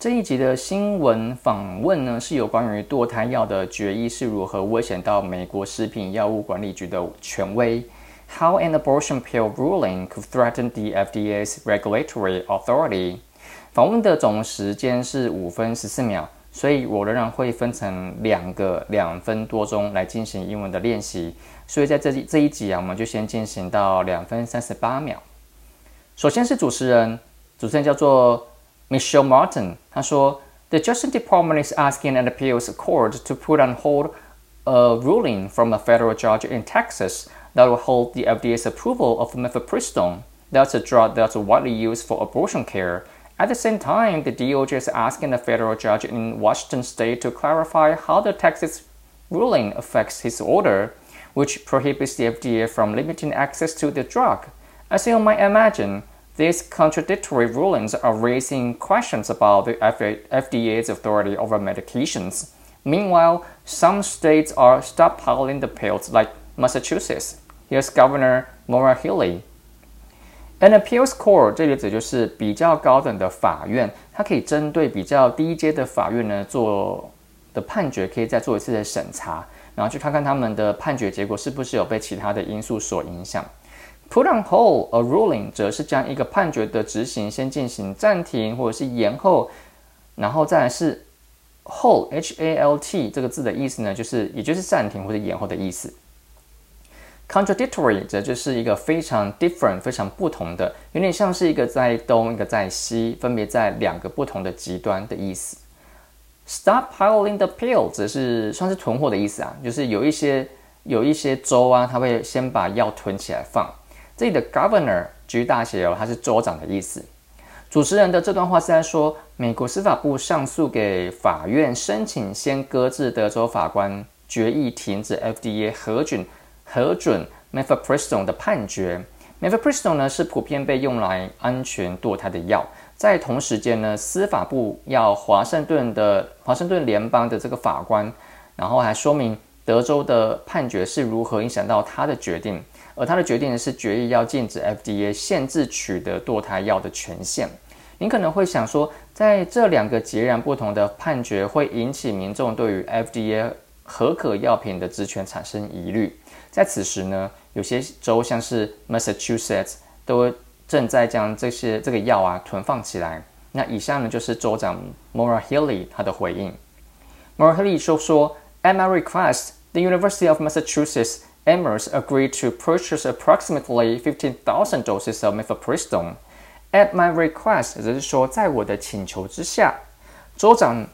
这一集的新闻访问呢，是有关于堕胎药的决议是如何危险到美国食品药物管理局的权威。How an abortion pill ruling could threaten the FDA's regulatory authority。访问的总时间是五分十四秒，所以我仍然会分成两个两分多钟来进行英文的练习。所以在这这一集啊，我们就先进行到两分三十八秒。首先是主持人，主持人叫做。Michelle Martin，他说，The Justice Department is asking an appeals court to put on hold a ruling from a federal judge in Texas that will hold the FDA's approval of mifepristone. That's a drug that's widely used for abortion care. At the same time, the DOJ is asking a federal judge in Washington state to clarify how the Texas ruling affects his order, which prohibits the FDA from limiting access to the drug. As you might imagine, these contradictory rulings are raising questions about the FDA's authority over medications. Meanwhile, some states are stockpiling the pills, like Massachusetts. Here's Governor Maura Healey. An appeals court 这里指就是比较高等的法院，它可以针对比较低阶的法院呢做的判决，可以再做一次的审查，然后去看看他们的判决结果是不是有被其他的因素所影响。 Put on hold a ruling，则是将一个判决的执行先进行暂停或者是延后，然后再来是 hold，h a l t 这个字的意思呢，就是也就是暂停或者延后的意思。Contradictory 则就是一个非常 different、非常不同的，有点像是一个在东，一个在西，分别在两个不同的极端的意思。Stop piling the pill 则是算是囤货的意思啊，就是有一些有一些州啊，他会先把药囤起来放。这里的 governor 居大写哦，它是州长的意思。主持人的这段话是在说，美国司法部上诉给法院，申请先搁置德州法官决议停止 FDA 核准核准 mifepristone 的判决。mifepristone 呢是普遍被用来安全堕胎的药。在同时间呢，司法部要华盛顿的华盛顿联邦的这个法官，然后还说明德州的判决是如何影响到他的决定。而他的决定是决议要禁止 FDA 限制取得堕胎药的权限。您可能会想说，在这两个截然不同的判决会引起民众对于 FDA 合可药品的职权产生疑虑。在此时呢，有些州像是 Massachusetts 都正在将这些这个药啊囤放起来。那以下呢就是州长 Maura Healey 他的回应。Maura Healey 说说，At my request, the University of Massachusetts Amherst agreed to purchase approximately 15,000 doses of mifepristone. At my request，也就是说，在我的请求之下，州长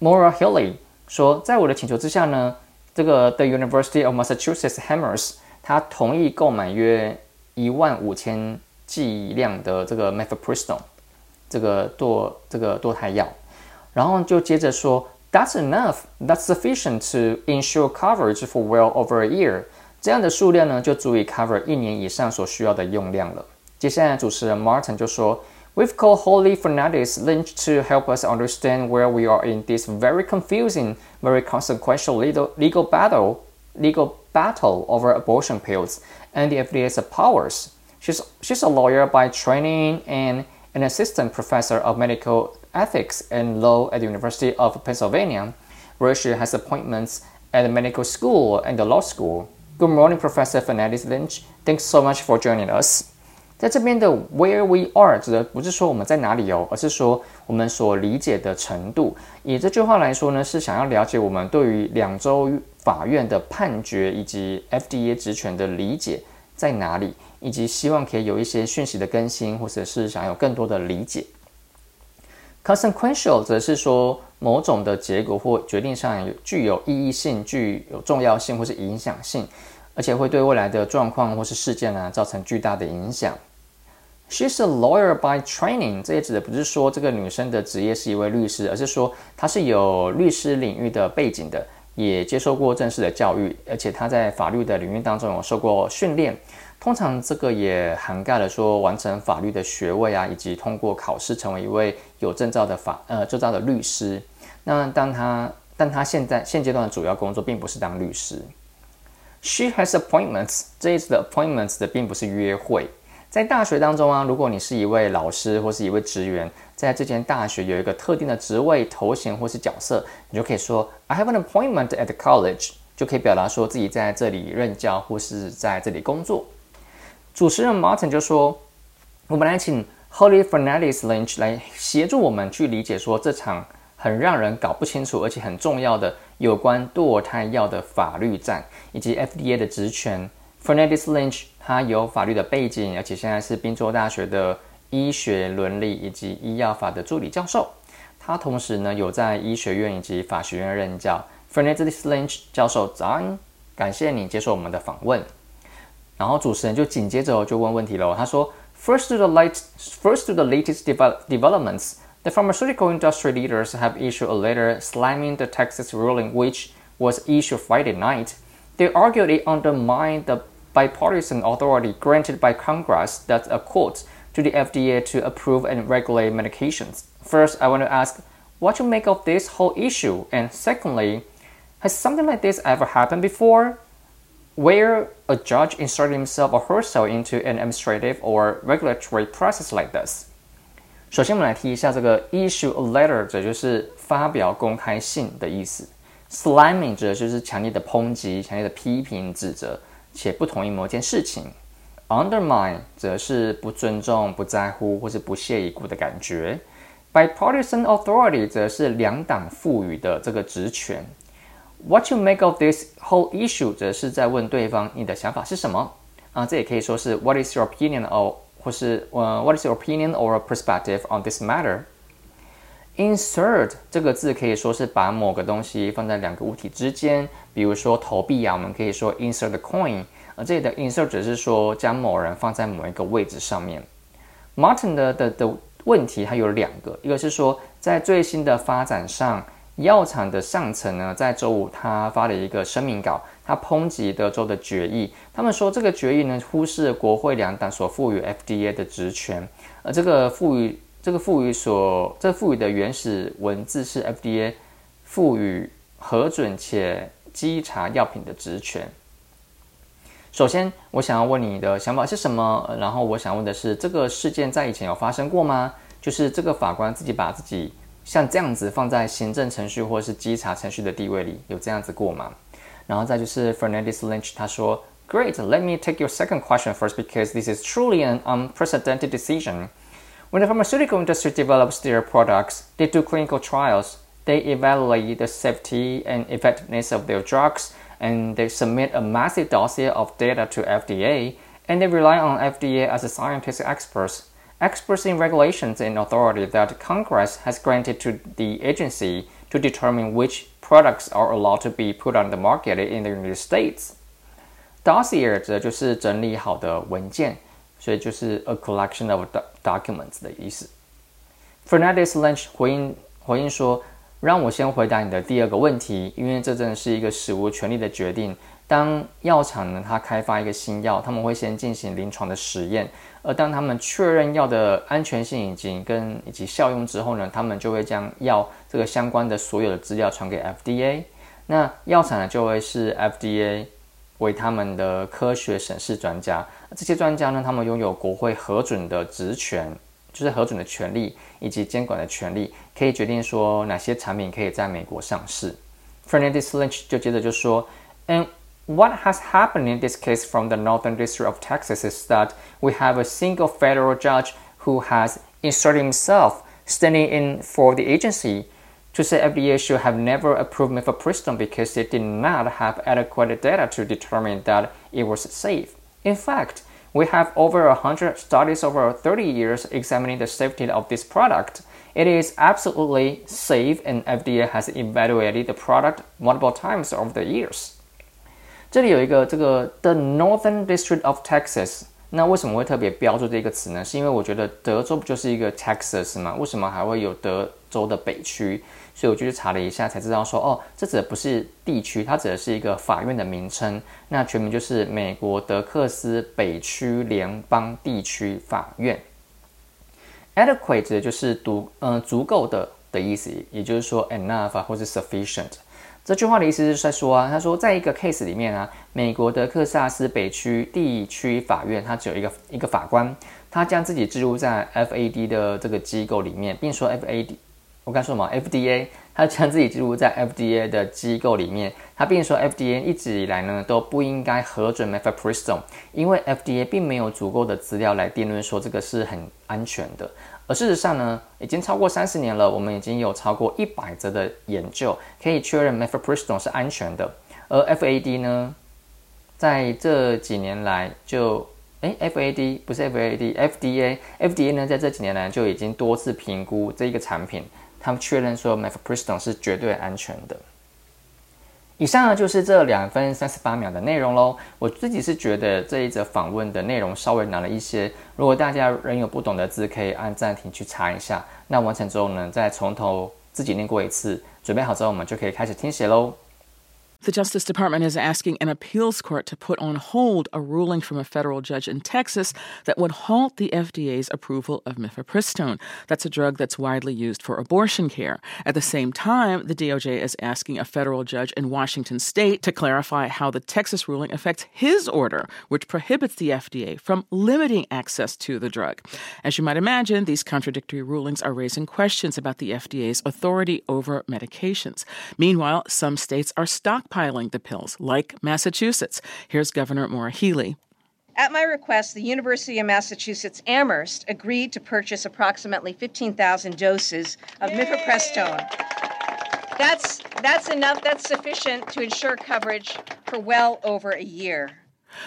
Maura Healey 说，在我的请求之下呢，这个 The University of Massachusetts Amherst 他同意购买约一万五千剂量的这个 mifepristone 这个堕这个堕胎药，然后就接着说，That's enough. That's sufficient to ensure coverage for well over a year. 这样的数量呢，就足以 cover 一年以上所需要的用量了。接下来，主持人 Martin 就说：“We've called Holly Fernandez Lynch to help us understand where we are in this very confusing, very consequential legal legal battle, legal battle over abortion pills and the FDA's powers. She's she's a lawyer by training and an assistant professor of medical ethics and law at the University of Pennsylvania, where she has appointments at the medical school and the law school.” Good morning, Professor Fernandez Lynch. Thanks so much for joining us. 在这边的 where we are 指的不是说我们在哪里哦，而是说我们所理解的程度。以这句话来说呢，是想要了解我们对于两州法院的判决以及 FDA 职权的理解在哪里，以及希望可以有一些讯息的更新，或者是想有更多的理解。Consequential 则是说某种的结果或决定上有具有意义性、具有重要性或是影响性，而且会对未来的状况或是事件呢造成巨大的影响。She's a lawyer by training，这也指的不是说这个女生的职业是一位律师，而是说她是有律师领域的背景的，也接受过正式的教育，而且她在法律的领域当中有受过训练。通常这个也涵盖了说完成法律的学位啊，以及通过考试成为一位有证照的法呃证照的律师。那当他但他现在现阶段的主要工作并不是当律师。She has appointments，这一次的 appointments 的并不是约会，在大学当中啊，如果你是一位老师或是一位职员，在这间大学有一个特定的职位、头衔或是角色，你就可以说 I have an appointment at the college，就可以表达说自己在这里任教或是在这里工作。主持人 Martin 就说：“我们来请 Holly Fernandez Lynch 来协助我们去理解说这场很让人搞不清楚而且很重要的有关堕胎药的法律战以及 FDA 的职权。Fernandez Lynch 他有法律的背景，而且现在是宾州大学的医学伦理以及医药法的助理教授。他同时呢有在医学院以及法学院任教。Fernandez Lynch 教授早安，感谢你接受我们的访问。”然后主持人就紧接着就问问题喽。他说：“First to the light, first to the latest develop developments, the pharmaceutical industry leaders have issued a letter slamming the Texas ruling, which was issued Friday night. They argued it undermined the bipartisan authority granted by Congress that a quote to the FDA to approve and regulate medications. First, I want to ask what you make of this whole issue, and secondly, has something like this ever happened before?” Where a judge inserted himself or herself into an administrative or regulatory process like this。首先，我们来提一下这个 issue a letter，这就是发表公开信的意思。Slamming 指的就是强烈的抨击、强烈的批评、指责，且不同意某件事情。Undermine 则是不尊重、不在乎或是不屑一顾的感觉。Bipartisan authority 则是两党赋予的这个职权。What you make of this whole issue，则是在问对方你的想法是什么啊？这也可以说是 What is your opinion or 或是呃 What is your opinion or perspective on this matter？Insert 这个字可以说是把某个东西放在两个物体之间，比如说投币啊，我们可以说 insert the coin。而这里的 insert 只是说将某人放在某一个位置上面。Martin 的的的问题它有两个，一个是说在最新的发展上。药厂的上层呢，在周五他发了一个声明稿，他抨击德州的决议。他们说这个决议呢，忽视国会两党所赋予 FDA 的职权。而这个赋予这个赋予所这赋予的原始文字是 FDA 赋予核准且稽查药品的职权。首先，我想要问你的想法是什么？然后，我想问的是，这个事件在以前有发生过吗？就是这个法官自己把自己。像这样子放在行政程序或是稽查程序的地位里，有这样子过吗？然后再就是 Fernandez Lynch，他说，Great, let me take your second question first because this is truly an unprecedented decision. When the pharmaceutical industry develops their products, they do clinical trials. They evaluate the safety and effectiveness of their drugs, and they submit a massive dossier of data to FDA, and they rely on FDA as a scientific experts experts in regulations and authority that Congress has granted to the agency to determine which products are allowed to be put on the market in the United States. Dossier 则就是整理好的文件，所以就是 a collection of documents 的意思。Fernandez Lynch 回应回应说：“让我先回答你的第二个问题，因为这真的是一个史无前例的决定。当药厂呢，它开发一个新药，他们会先进行临床的实验， 而当他们确认药的安全性以及跟以及效用之后呢，他们就会将药这个相关的所有的资料传给 FDA。那药厂呢，就会是 FDA 为他们的科学审视专家。这些专家呢，他们拥有国会核准的职权，就是核准的权利以及监管的权利，可以决定说哪些产品可以在美国上市。Fernandez Lynch 就接着就说，嗯。What has happened in this case from the Northern District of Texas is that we have a single federal judge who has inserted himself standing in for the agency to say FDA should have never approved mifepristone because it did not have adequate data to determine that it was safe. In fact, we have over 100 studies over 30 years examining the safety of this product. It is absolutely safe and FDA has evaluated the product multiple times over the years. 这里有一个这个 The Northern District of Texas，那为什么会特别标注这个词呢？是因为我觉得德州不就是一个 Texas 吗？为什么还会有德州的北区？所以我就去查了一下，才知道说哦，这指的不是地区，它指的是一个法院的名称。那全名就是美国德克斯北区联邦地区法院。Adequate 指的就是足嗯足够的的意思，也就是说 enough 或者 sufficient。这句话的意思是在说啊，他说在一个 case 里面啊，美国的克萨斯北区地区法院，它只有一个一个法官，他将自己置入在 FAD 的这个机构里面，并说 FAD，我刚说什么 FDA，他将自己置入在 FDA 的机构里面，他并说 FDA 一直以来呢都不应该核准 Mifepristone，因为 FDA 并没有足够的资料来定论说这个是很安全的。而事实上呢，已经超过三十年了，我们已经有超过一百则的研究可以确认 Mifepristone 是安全的。而 FAD 呢，在这几年来就，哎，FAD 不是 FAD，FDA，FDA 呢，在这几年来就已经多次评估这一个产品，他们确认说 m e f p r i s t o n 是绝对安全的。以上呢就是这两分三十八秒的内容喽。我自己是觉得这一则访问的内容稍微难了一些。如果大家仍有不懂的字，可以按暂停去查一下。那完成之后呢，再从头自己念过一次。准备好之后，我们就可以开始听写喽。The Justice Department is asking an appeals court to put on hold a ruling from a federal judge in Texas that would halt the FDA's approval of mifepristone. That's a drug that's widely used for abortion care. At the same time, the DOJ is asking a federal judge in Washington state to clarify how the Texas ruling affects his order, which prohibits the FDA from limiting access to the drug. As you might imagine, these contradictory rulings are raising questions about the FDA's authority over medications. Meanwhile, some states are stock stockpiling the pills, like Massachusetts. Here's Governor Maura Healey. At my request, the University of Massachusetts Amherst agreed to purchase approximately 15,000 doses of Yay! mifepristone. That's, that's enough, that's sufficient to ensure coverage for well over a year.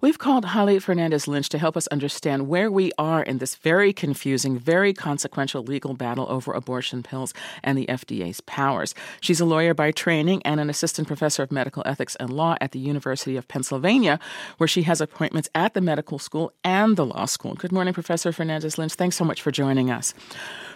We've called Holly Fernandez Lynch to help us understand where we are in this very confusing, very consequential legal battle over abortion pills and the FDA's powers. She's a lawyer by training and an assistant professor of medical ethics and law at the University of Pennsylvania, where she has appointments at the medical school and the law school. Good morning, Professor Fernandez Lynch. Thanks so much for joining us.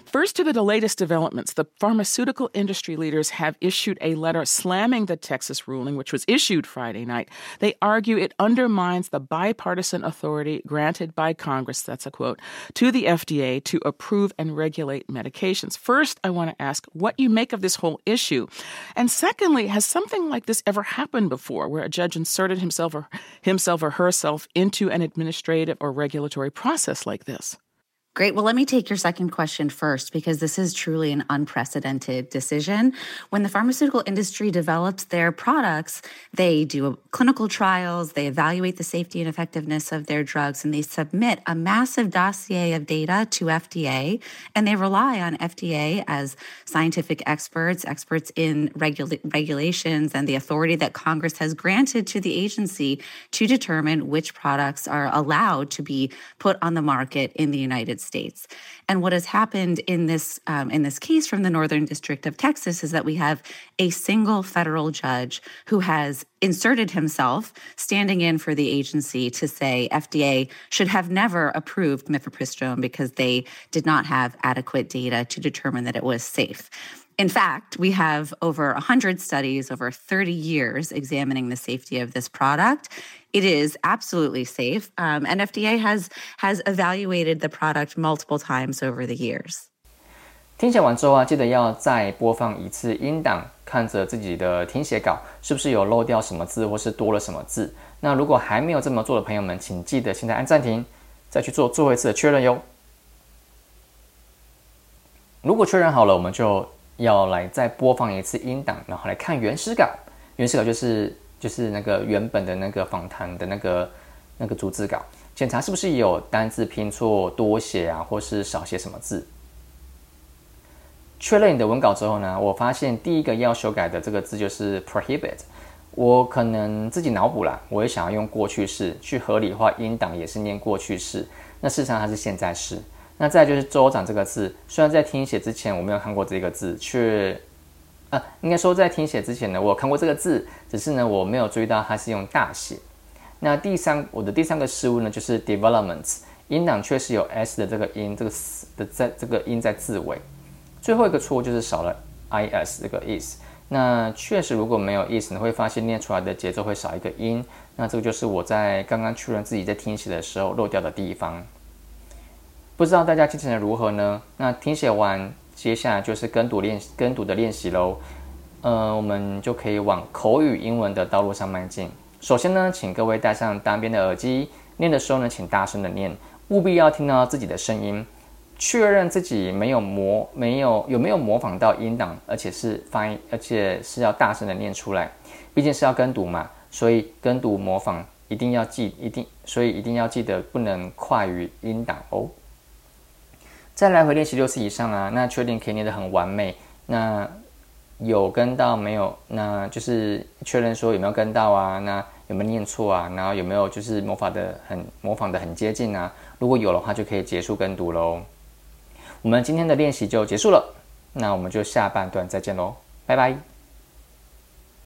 First, to the latest developments. The pharmaceutical industry leaders have issued a letter slamming the Texas ruling, which was issued Friday night. They argue it undermines the bipartisan authority granted by Congress, that's a quote, to the FDA to approve and regulate medications. First, I want to ask what you make of this whole issue. And secondly, has something like this ever happened before where a judge inserted himself or himself or herself into an administrative or regulatory process like this? Great. Well, let me take your second question first, because this is truly an unprecedented decision. When the pharmaceutical industry develops their products, they do clinical trials, they evaluate the safety and effectiveness of their drugs, and they submit a massive dossier of data to FDA. And they rely on FDA as scientific experts, experts in regula- regulations, and the authority that Congress has granted to the agency to determine which products are allowed to be put on the market in the United States. States. And what has happened in this um, in this case from the Northern District of Texas is that we have a single federal judge who has inserted himself, standing in for the agency to say FDA should have never approved mifepristone because they did not have adequate data to determine that it was safe. In fact, we have over 100 studies over 30 years examining the safety of this product. It is absolutely safe, um, and FDA has has evaluated the product multiple times over the years. 听写完之后啊，记得要再播放一次音档，看着自己的听写稿是不是有漏掉什么字，或是多了什么字。那如果还没有这么做的朋友们，请记得现在按暂停，再去做最后一次的确认哟。如果确认好了，我们就 要来再播放一次音档，然后来看原始稿。原始稿就是就是那个原本的那个访谈的那个那个逐字稿，检查是不是有单字拼错、多写啊，或是少写什么字。确认你的文稿之后呢，我发现第一个要修改的这个字就是 prohibit。我可能自己脑补了，我也想要用过去式去合理化音档，也是念过去式。那事实上它是现在式。那再就是州长这个字，虽然在听写之前我没有看过这个字，却，呃，应该说在听写之前呢，我看过这个字，只是呢我没有注意到它是用大写。那第三，我的第三个失误呢，就是 developments，音档确实有 s 的这个音，这个 s 的在这个音在字尾。最后一个错误就是少了 is 这个 is，那确实如果没有 is，你会发现念出来的节奏会少一个音。那这个就是我在刚刚确认自己在听写的时候漏掉的地方。不知道大家进行的如何呢？那听写完，接下来就是跟读练跟读的练习喽。呃，我们就可以往口语英文的道路上迈进。首先呢，请各位戴上单边的耳机，念的时候呢，请大声的念，务必要听到自己的声音，确认自己没有模没有有没有模仿到音档，而且是发音，而且是要大声的念出来，毕竟是要跟读嘛，所以跟读模仿一定要记，一定，所以一定要记得不能快于音档哦。再来回练习六次以上啊，那确定可以念得很完美，那。有跟到没有？那就是确认说有没有跟到啊？那有没有念错啊？然后有没有就是模仿的很模仿的很接近啊？如果有的话，就可以结束跟读喽。我们今天的练习就结束了，那我们就下半段再见喽，拜拜。